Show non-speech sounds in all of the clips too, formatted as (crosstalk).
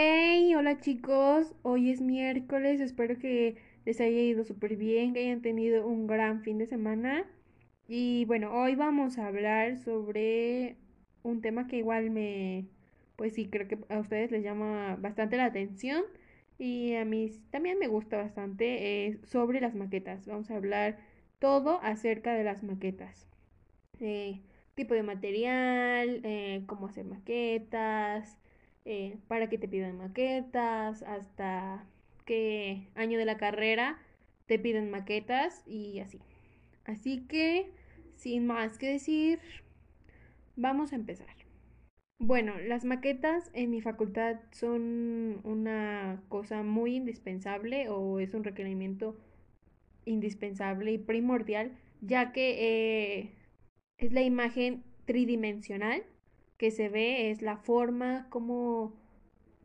Hey, hola chicos, hoy es miércoles, espero que les haya ido súper bien, que hayan tenido un gran fin de semana. Y bueno, hoy vamos a hablar sobre un tema que igual me, pues sí, creo que a ustedes les llama bastante la atención y a mí también me gusta bastante eh, sobre las maquetas. Vamos a hablar todo acerca de las maquetas. Eh, tipo de material, eh, cómo hacer maquetas, eh, para que te pidan maquetas, hasta qué año de la carrera te piden maquetas y así. Así que, sin más que decir, vamos a empezar. Bueno, las maquetas en mi facultad son una cosa muy indispensable o es un requerimiento indispensable y primordial, ya que eh, es la imagen tridimensional que se ve es la forma, cómo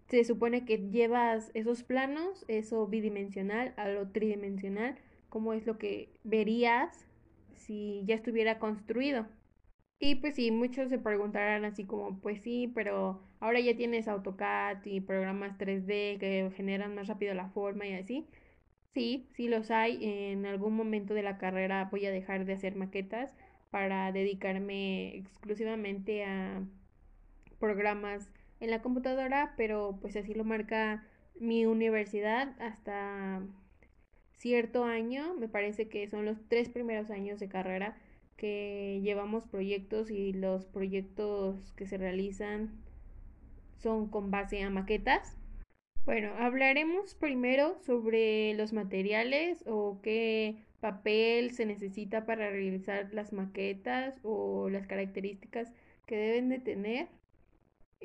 se supone que llevas esos planos, eso bidimensional a lo tridimensional, cómo es lo que verías si ya estuviera construido. Y pues sí, muchos se preguntarán así como, pues sí, pero ahora ya tienes AutoCAD y programas 3D que generan más rápido la forma y así. Sí, sí los hay. En algún momento de la carrera voy a dejar de hacer maquetas para dedicarme exclusivamente a programas en la computadora, pero pues así lo marca mi universidad hasta cierto año, me parece que son los tres primeros años de carrera que llevamos proyectos y los proyectos que se realizan son con base a maquetas. Bueno, hablaremos primero sobre los materiales o qué papel se necesita para realizar las maquetas o las características que deben de tener.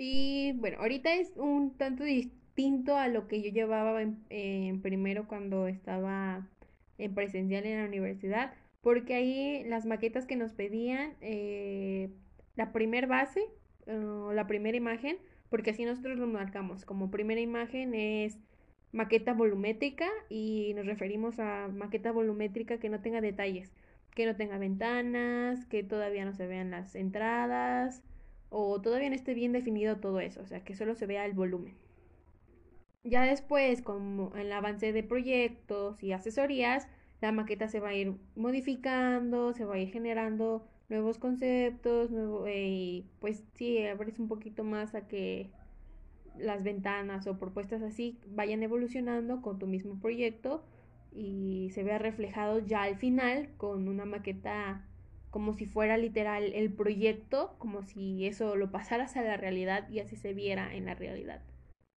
Y bueno, ahorita es un tanto distinto a lo que yo llevaba en, primero cuando estaba en presencial en la universidad, porque ahí las maquetas que nos pedían, eh, la primer base o la primera imagen, porque así nosotros lo marcamos, como primera imagen es maqueta volumétrica y nos referimos a maqueta volumétrica que no tenga detalles, que no tenga ventanas, que todavía no se vean las entradas, o todavía no esté bien definido todo eso, o sea, que solo se vea el volumen. Ya después, con el avance de proyectos y asesorías, la maqueta se va a ir modificando, se va a ir generando nuevos conceptos, nuevo, eh, pues sí, abres un poquito más a que las ventanas o propuestas así vayan evolucionando con tu mismo proyecto y se vea reflejado ya al final con una maqueta como si fuera literal el proyecto, como si eso lo pasaras a la realidad y así se viera en la realidad.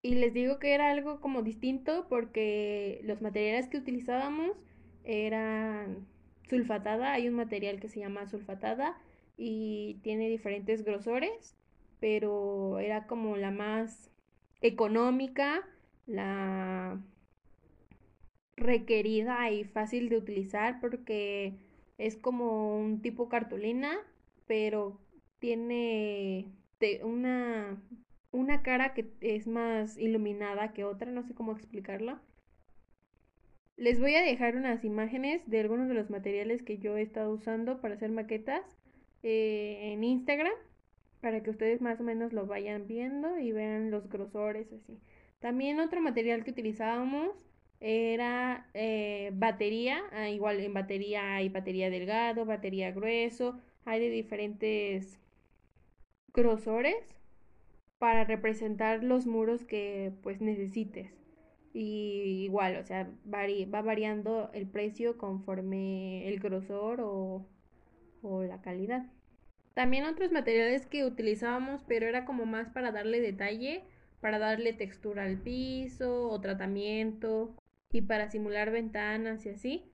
Y les digo que era algo como distinto porque los materiales que utilizábamos eran sulfatada, hay un material que se llama sulfatada y tiene diferentes grosores, pero era como la más económica, la requerida y fácil de utilizar porque es como un tipo cartulina, pero tiene una, una cara que es más iluminada que otra, no sé cómo explicarlo. Les voy a dejar unas imágenes de algunos de los materiales que yo he estado usando para hacer maquetas eh, en Instagram, para que ustedes más o menos lo vayan viendo y vean los grosores así. También otro material que utilizábamos era eh, batería, ah, igual en batería hay batería delgado, batería grueso, hay de diferentes grosores para representar los muros que pues necesites. Y igual, o sea, va variando el precio conforme el grosor o, o la calidad. También otros materiales que utilizábamos, pero era como más para darle detalle, para darle textura al piso o tratamiento y para simular ventanas y así.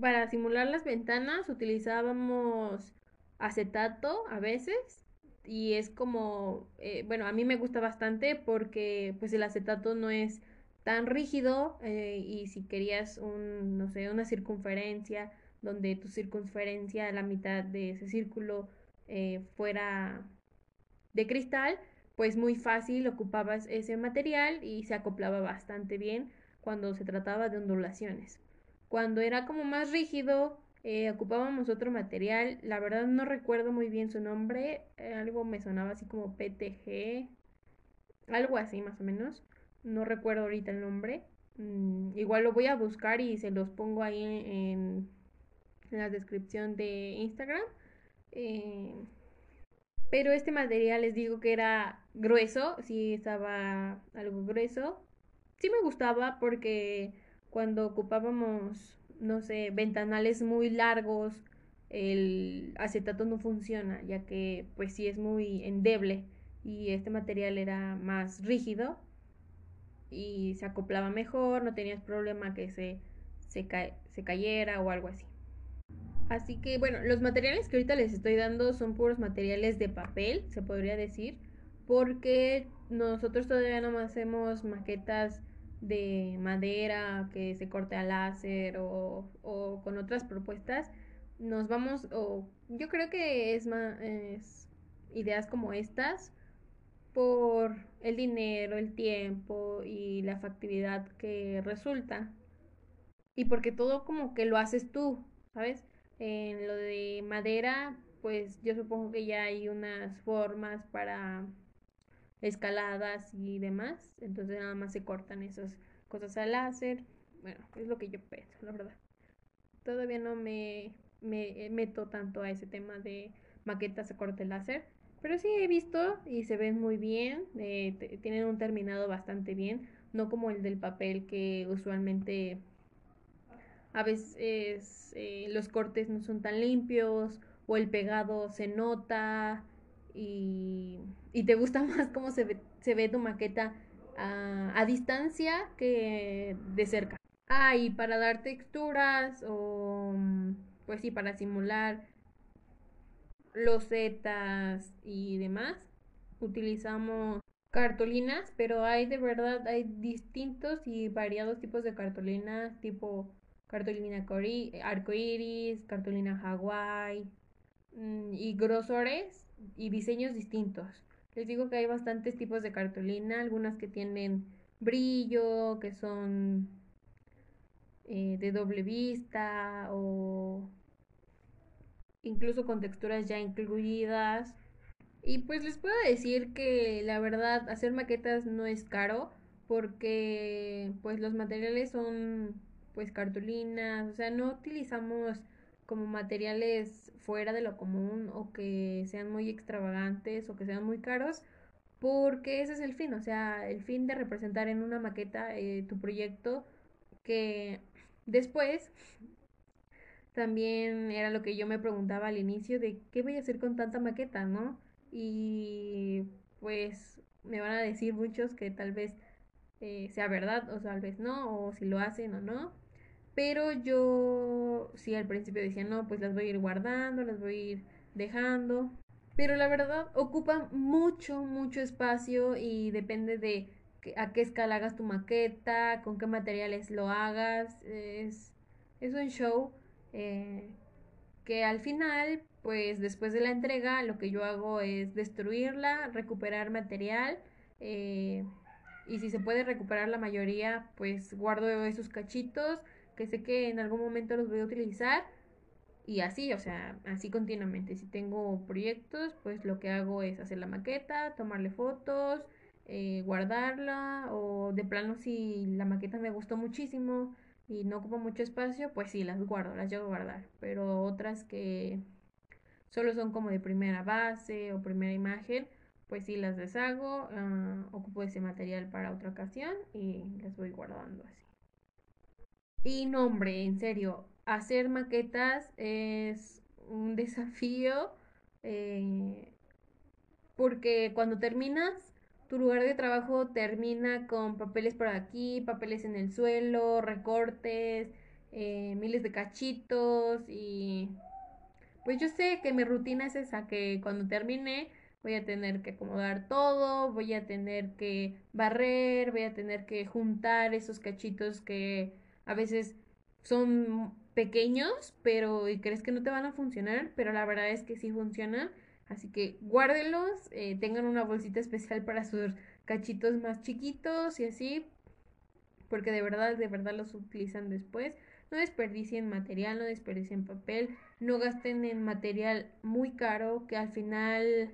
Para simular las ventanas utilizábamos acetato a veces y es como, eh, bueno, a mí me gusta bastante porque pues el acetato no es tan rígido eh, y si querías un, no sé, una circunferencia donde tu circunferencia, la mitad de ese círculo eh, fuera de cristal, pues muy fácil ocupabas ese material y se acoplaba bastante bien cuando se trataba de ondulaciones. Cuando era como más rígido, eh, ocupábamos otro material, la verdad no recuerdo muy bien su nombre, eh, algo me sonaba así como PTG, algo así más o menos, no recuerdo ahorita el nombre, mm, igual lo voy a buscar y se los pongo ahí en, la descripción de Instagram. Eh, pero este material les digo que era grueso, sí estaba algo grueso. Sí me gustaba porque cuando ocupábamos, no sé, ventanales muy largos, el acetato no funciona, ya que pues sí es muy endeble y este material era más rígido y se acoplaba mejor, no tenías problema que se, se, se cayera o algo así. Así que bueno, los materiales que ahorita les estoy dando son puros materiales de papel, se podría decir, porque nosotros todavía no hacemos maquetas de madera que se corte a láser o, o con otras propuestas. Nos vamos, o yo creo que es más es ideas como estas por el dinero, el tiempo y la factibilidad que resulta. Y porque todo como que lo haces tú, ¿sabes? En lo de madera, pues yo supongo que ya hay unas formas para escaladas y demás. Entonces nada más se cortan esas cosas al láser. Bueno, es lo que yo pienso, la verdad. Todavía no me, me meto tanto a ese tema de maquetas a corte láser. Pero sí he visto y se ven muy bien. Eh, tienen un terminado bastante bien. No como el del papel que usualmente a veces eh, los cortes no son tan limpios o el pegado se nota y, te gusta (laughs) más cómo se ve, se ve tu maqueta a, distancia que de cerca. Ah, y para dar texturas o pues sí, para simular losetas y demás, utilizamos cartulinas, pero hay de verdad, hay distintos y variados tipos de cartulinas, tipo cartulina arcoiris, cartulina Hawái mm, y grosores y diseños distintos. Les digo que hay bastantes tipos de cartulina, algunas que tienen brillo, que son eh, de doble vista o incluso con texturas ya incluidas. Y pues les puedo decir que la verdad hacer maquetas no es caro porque pues los materiales son pues cartulinas, o sea, no utilizamos como materiales fuera de lo común o que sean muy extravagantes o que sean muy caros, porque ese es el fin, o sea, el fin de representar en una maqueta eh, tu proyecto que después también era lo que yo me preguntaba al inicio de qué voy a hacer con tanta maqueta, ¿no? Y pues me van a decir muchos que tal vez eh, sea verdad o tal vez no, o si lo hacen o no. Pero yo sí al principio decía, no, pues las voy a ir guardando, las voy a ir dejando. Pero la verdad ocupa mucho, mucho espacio y depende de a qué escala hagas tu maqueta, con qué materiales lo hagas. Es, es un show eh, que al final, pues después de la entrega, lo que yo hago es destruirla, recuperar material. Eh, y si se puede recuperar la mayoría, pues guardo esos cachitos que sé que en algún momento los voy a utilizar y así, o sea, así continuamente. Si tengo proyectos, pues lo que hago es hacer la maqueta, tomarle fotos, eh, guardarla o de plano si la maqueta me gustó muchísimo y no ocupa mucho espacio, pues sí, las guardo, las llevo a guardar. Pero otras que solo son como de primera base o primera imagen, pues sí las deshago, uh, ocupo ese material para otra ocasión y las voy guardando así. Y no, hombre, en serio, hacer maquetas es un (laughs) desafío eh, porque cuando terminas, tu lugar de trabajo termina con papeles por aquí, papeles en el suelo, recortes, eh, miles de cachitos y pues yo sé que mi rutina es esa, que cuando termine voy a tener que acomodar todo, voy a tener que barrer, voy a tener que juntar esos cachitos que a veces son pequeños, pero y crees que no te van a funcionar, pero la verdad es que sí funcionan. Así que guárdenlos, eh, tengan una bolsita especial para sus cachitos más chiquitos y así, porque de verdad, de verdad los utilizan después. No desperdicien material, no desperdicien papel, no gasten en material muy caro que al final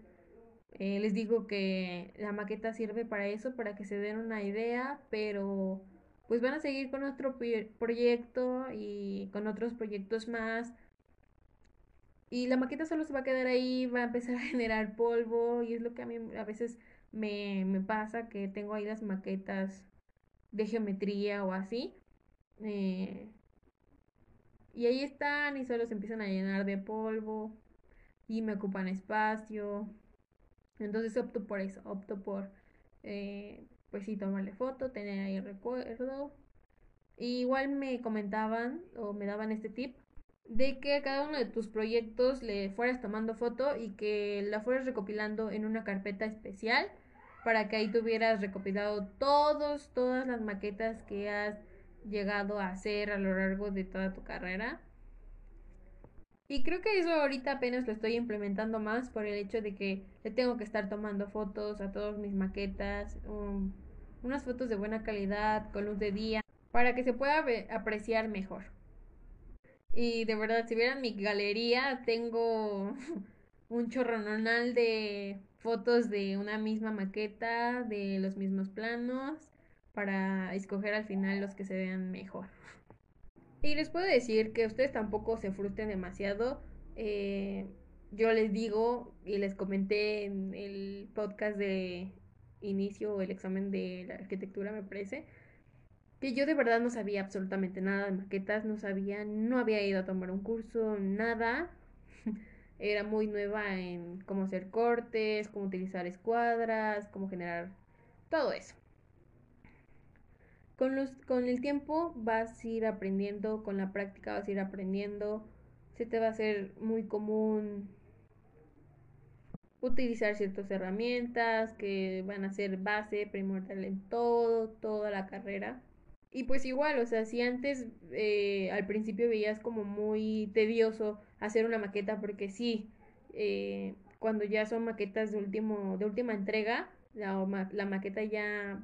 eh, les digo que la maqueta sirve para eso, para que se den una idea, pero pues van a seguir con nuestro proyecto y con otros proyectos más. Y la maqueta solo se va a quedar ahí, va a empezar (laughs) a generar polvo y es lo que a mí a veces me, me pasa, que tengo ahí las maquetas de geometría o así. Eh, y ahí están y solo se empiezan a llenar de polvo y me ocupan espacio. Entonces opto por eso, opto por, eh, pues sí, tomarle foto, tener ahí recuerdo. igual me comentaban o me daban este tip de que a cada uno de tus proyectos le fueras tomando foto y que la fueras recopilando en una carpeta especial para que ahí tuvieras recopilado todos, todas las maquetas que has llegado a hacer a lo largo de toda tu carrera. Y creo que eso ahorita apenas lo estoy implementando más por el hecho de que le tengo que estar tomando fotos a todas mis maquetas, unas fotos de buena calidad, con luz de día, para que se pueda apreciar mejor. Y de verdad, si vieran mi galería, tengo (laughs) un chorrononal de fotos de una misma maqueta, de los mismos planos, para escoger al final los que se vean mejor. Y les puedo decir que ustedes tampoco se frustren demasiado. Eh, yo les digo y les comenté en el podcast de inicio o el examen de la arquitectura, me parece, que yo de verdad no sabía absolutamente nada de maquetas, no sabía, no había ido a tomar un curso, nada. (laughs) Era muy nueva en cómo hacer cortes, cómo utilizar escuadras, cómo generar todo eso. Con, los, con el tiempo vas a ir aprendiendo, con la práctica vas a ir aprendiendo, se te va a hacer muy común utilizar ciertas herramientas que van a ser base primordial en todo, toda la carrera. Y pues igual, o sea, si antes eh, al principio veías como muy tedioso hacer una maqueta, porque sí, eh, cuando ya son maquetas de último, de última entrega, la, la maqueta ya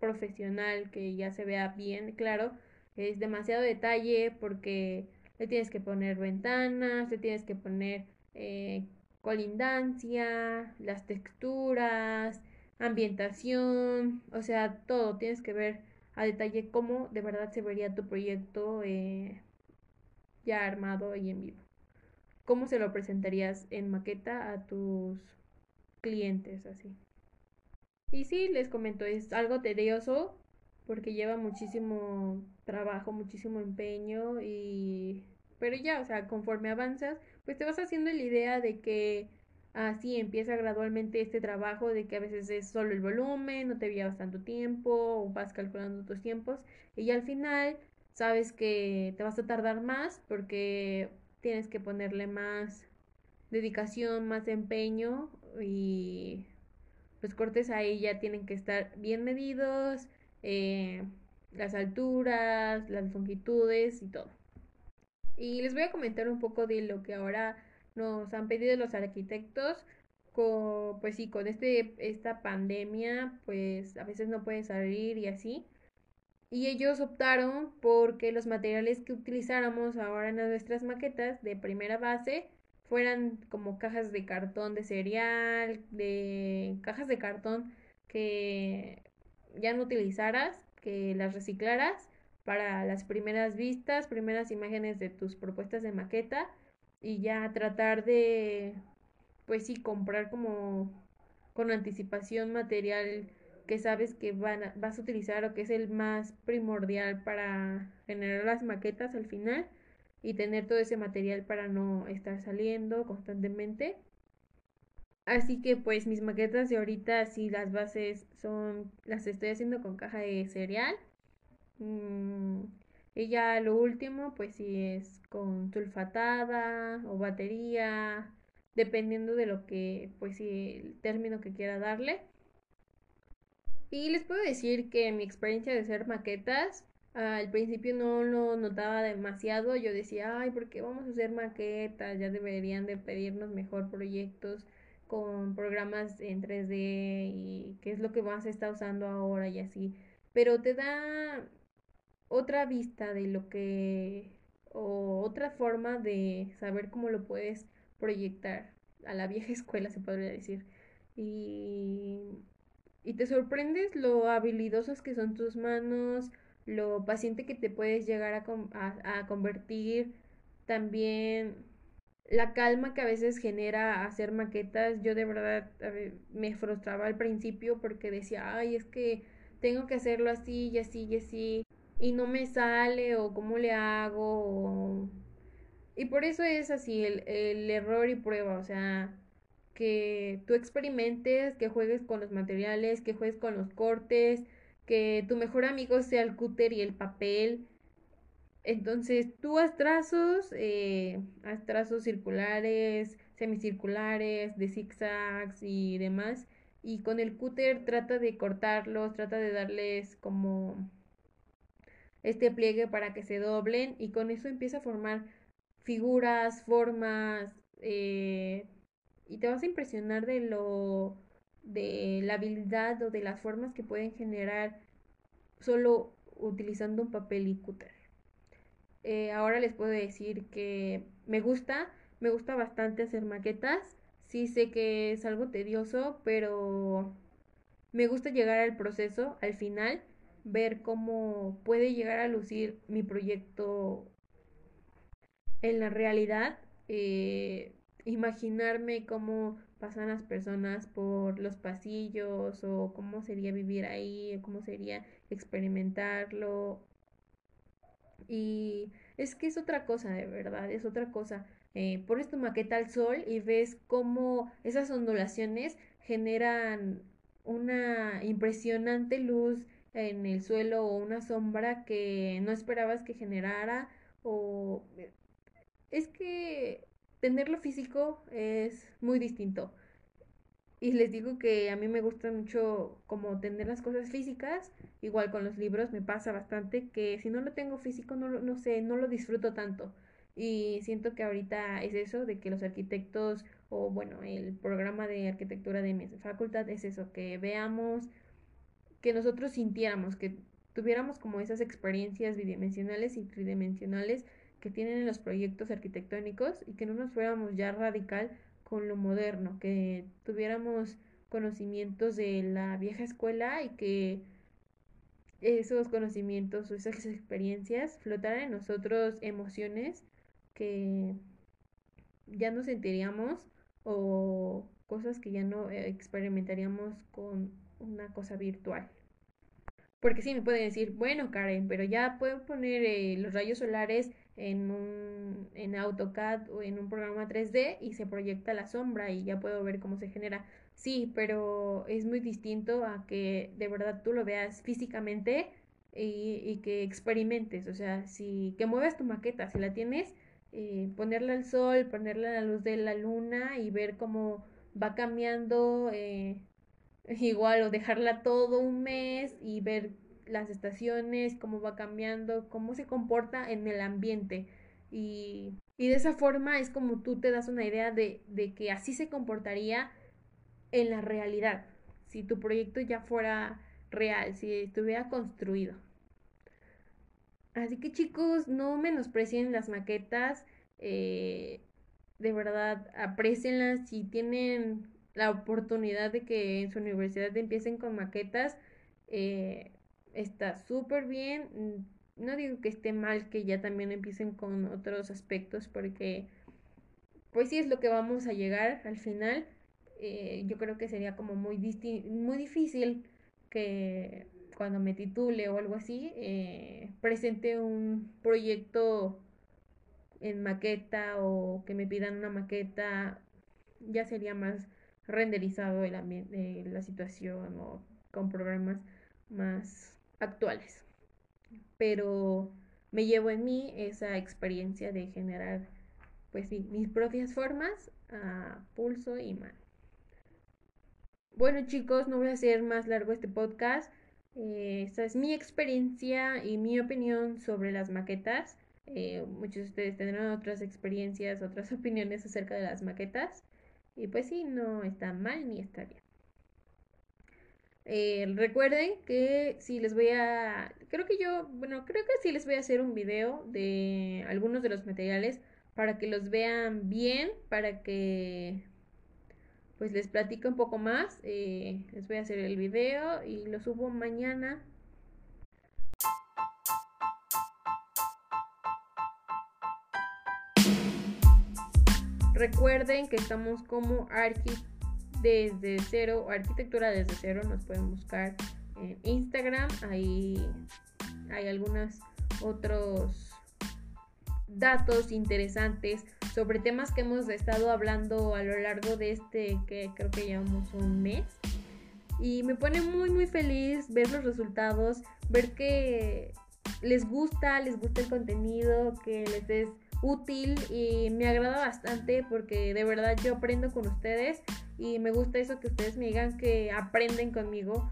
profesional que ya se vea bien claro, es demasiado detalle porque le tienes que poner ventanas, le tienes que poner eh, colindancia, las texturas, ambientación, o sea, todo, tienes que ver a detalle cómo de verdad se vería tu proyecto eh, ya armado y en vivo. ¿Cómo se lo presentarías en maqueta a tus clientes así? Y sí, les comento, es algo tedioso porque lleva muchísimo trabajo, muchísimo empeño y... Pero ya, o sea, conforme avanzas, pues te vas haciendo la idea de que así empieza gradualmente este trabajo de que a veces es solo el volumen, no te llevas tanto tiempo, o vas calculando tus tiempos y al final sabes que te vas a tardar más porque tienes que ponerle más dedicación, más empeño y los cortes ahí ya tienen que estar bien medidos, eh, las alturas, las longitudes y todo. Y les voy a comentar un poco de lo que ahora nos han pedido los arquitectos. Con, pues sí, con este, esta pandemia, pues a veces no pueden salir y así. Y ellos optaron porque los materiales que utilizáramos ahora en nuestras maquetas de primera base fueran como cajas de cartón de cereal, de cajas de cartón que ya no utilizaras, que las reciclaras para las primeras vistas, primeras imágenes de tus propuestas de maqueta y ya tratar de, pues sí, comprar como con anticipación material que sabes que van vas a utilizar o que es el más primordial para generar las maquetas al final y tener todo ese material para no estar saliendo constantemente. Así que pues mis maquetas de ahorita sí las bases son las estoy haciendo con caja de cereal. Mm, y ya lo último pues sí es con sulfatada o batería, dependiendo de lo que, pues sí, el término que quiera darle. Y les puedo decir que mi experiencia de hacer maquetas, al principio no lo notaba demasiado, yo decía, ay, ¿por qué vamos a hacer maquetas? Ya deberían de pedirnos mejor proyectos con programas en 3D y qué es lo que más se está usando ahora y así. Pero te da otra vista de lo que o otra forma de saber cómo lo puedes proyectar a la vieja (laughs) escuela, se podría decir. Y, y te sorprendes lo habilidosas que son tus manos, lo paciente que te puedes llegar a, a convertir, también la calma que a veces genera hacer maquetas. Yo de verdad me frustraba al principio porque decía, ay, es que tengo que hacerlo así y así y así y no me sale o cómo le hago. Y por eso es así, el, el error y prueba, o sea, que tú experimentes, que juegues con los materiales, que juegues con los cortes, que tu mejor amigo sea el cúter y el papel. Entonces tú haz trazos, eh, haz trazos circulares, semicirculares, de zigzags y demás. Y con el cúter trata de cortarlos, trata de darles como este pliegue para que se doblen y con eso empieza a formar figuras, formas eh, y te vas a impresionar de lo de la habilidad o de las formas que pueden generar solo utilizando un papel y cúter. Eh, ahora les puedo decir que me gusta, me gusta bastante hacer maquetas. Sí sé que es algo tedioso, pero me gusta llegar al proceso, al final, ver cómo puede llegar a lucir mi proyecto en la realidad, eh, imaginarme cómo pasan las personas por los pasillos o cómo sería vivir ahí, cómo sería experimentarlo. Y es que es otra cosa, de verdad, es otra cosa. Eh, pones tu maqueta al sol y ves cómo esas ondulaciones generan una impresionante luz en el suelo o una sombra que no esperabas que generara o es que tenerlo físico es muy distinto. Y les digo que a mí me gusta mucho como tener las cosas físicas, igual con los libros me pasa bastante que si no lo tengo físico no, no sé, no lo disfruto tanto. Y siento que ahorita es eso, de que los arquitectos, o bueno, el programa de arquitectura de mi facultad es eso, que veamos que nosotros sintiéramos, que tuviéramos como esas experiencias bidimensionales y tridimensionales que tienen en los proyectos arquitectónicos y que no nos fuéramos ya radical con lo moderno, que tuviéramos conocimientos de la vieja escuela y que esos conocimientos o esas experiencias flotaran en nosotros emociones que ya no sentiríamos o cosas que ya no experimentaríamos con una cosa virtual. Porque sí, me pueden decir, bueno, Karen, pero ya puedo poner eh, los rayos solares en un en AutoCAD o en un programa 3D y se proyecta la sombra y ya puedo ver cómo se genera. Sí, pero es muy distinto a que de verdad tú lo veas físicamente y, y que experimentes. O sea, si que muevas tu maqueta, si la tienes, eh, ponerla al sol, ponerla a la luz de la luna y ver cómo va cambiando eh, (laughs) igual o dejarla todo un mes y ver las estaciones, cómo va cambiando, cómo se comporta en el ambiente. Y, y de esa forma es como tú te das una idea de, de que así se comportaría en la realidad, si tu proyecto ya fuera real, si estuviera construido. Así que chicos, no menosprecien las maquetas, eh, de verdad, aprecienlas si tienen la oportunidad de que en su universidad empiecen con maquetas, eh, está súper bien. Mm, no digo que esté mal que ya también empiecen con otros aspectos porque pues sí es lo que vamos a llegar al final. Eh, yo creo que sería como muy, muy difícil que cuando me titule o algo así, eh, presente un proyecto en maqueta o que me pidan una maqueta, ya sería más renderizado el ambiente, la situación o con programas más actuales. Pero me llevo en mí esa experiencia de generar pues sí, mis propias formas a pulso y mano. Bueno chicos, no voy a hacer más largo este podcast. Eh, esta es mi experiencia y mi opinión sobre las maquetas. Eh, muchos de ustedes tendrán otras experiencias, otras (laughs) opiniones acerca de las maquetas. Y pues sí, no está mal ni está bien. Eh, recuerden que si les voy a, creo que yo, bueno, creo que sí les voy a hacer un video de algunos de los materiales para que los vean bien, para que pues les platico un poco más. Eh, les voy a hacer el video y lo subo mañana. Recuerden que estamos como Arqui desde cero, arquitectura desde cero, nos pueden buscar en Instagram, ahí hay algunos otros datos interesantes sobre temas que hemos estado hablando a lo largo de este que creo que llevamos un mes. Y me pone muy muy feliz ver los resultados, ver que les gusta, les gusta el contenido, que les es útil y me agrada bastante porque de verdad yo aprendo con ustedes y me gusta eso que ustedes me digan que aprenden conmigo.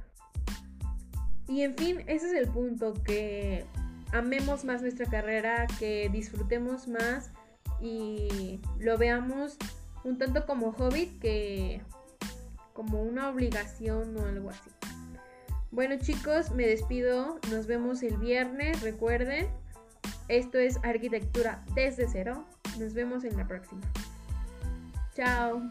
Y en fin, ese es el punto, que amemos más nuestra carrera, que disfrutemos más y lo veamos un tanto como hobby que como una obligación o algo así. Bueno chicos, me despido, nos vemos el viernes, recuerden, esto es arquitectura desde cero, nos vemos en la próxima. Chao.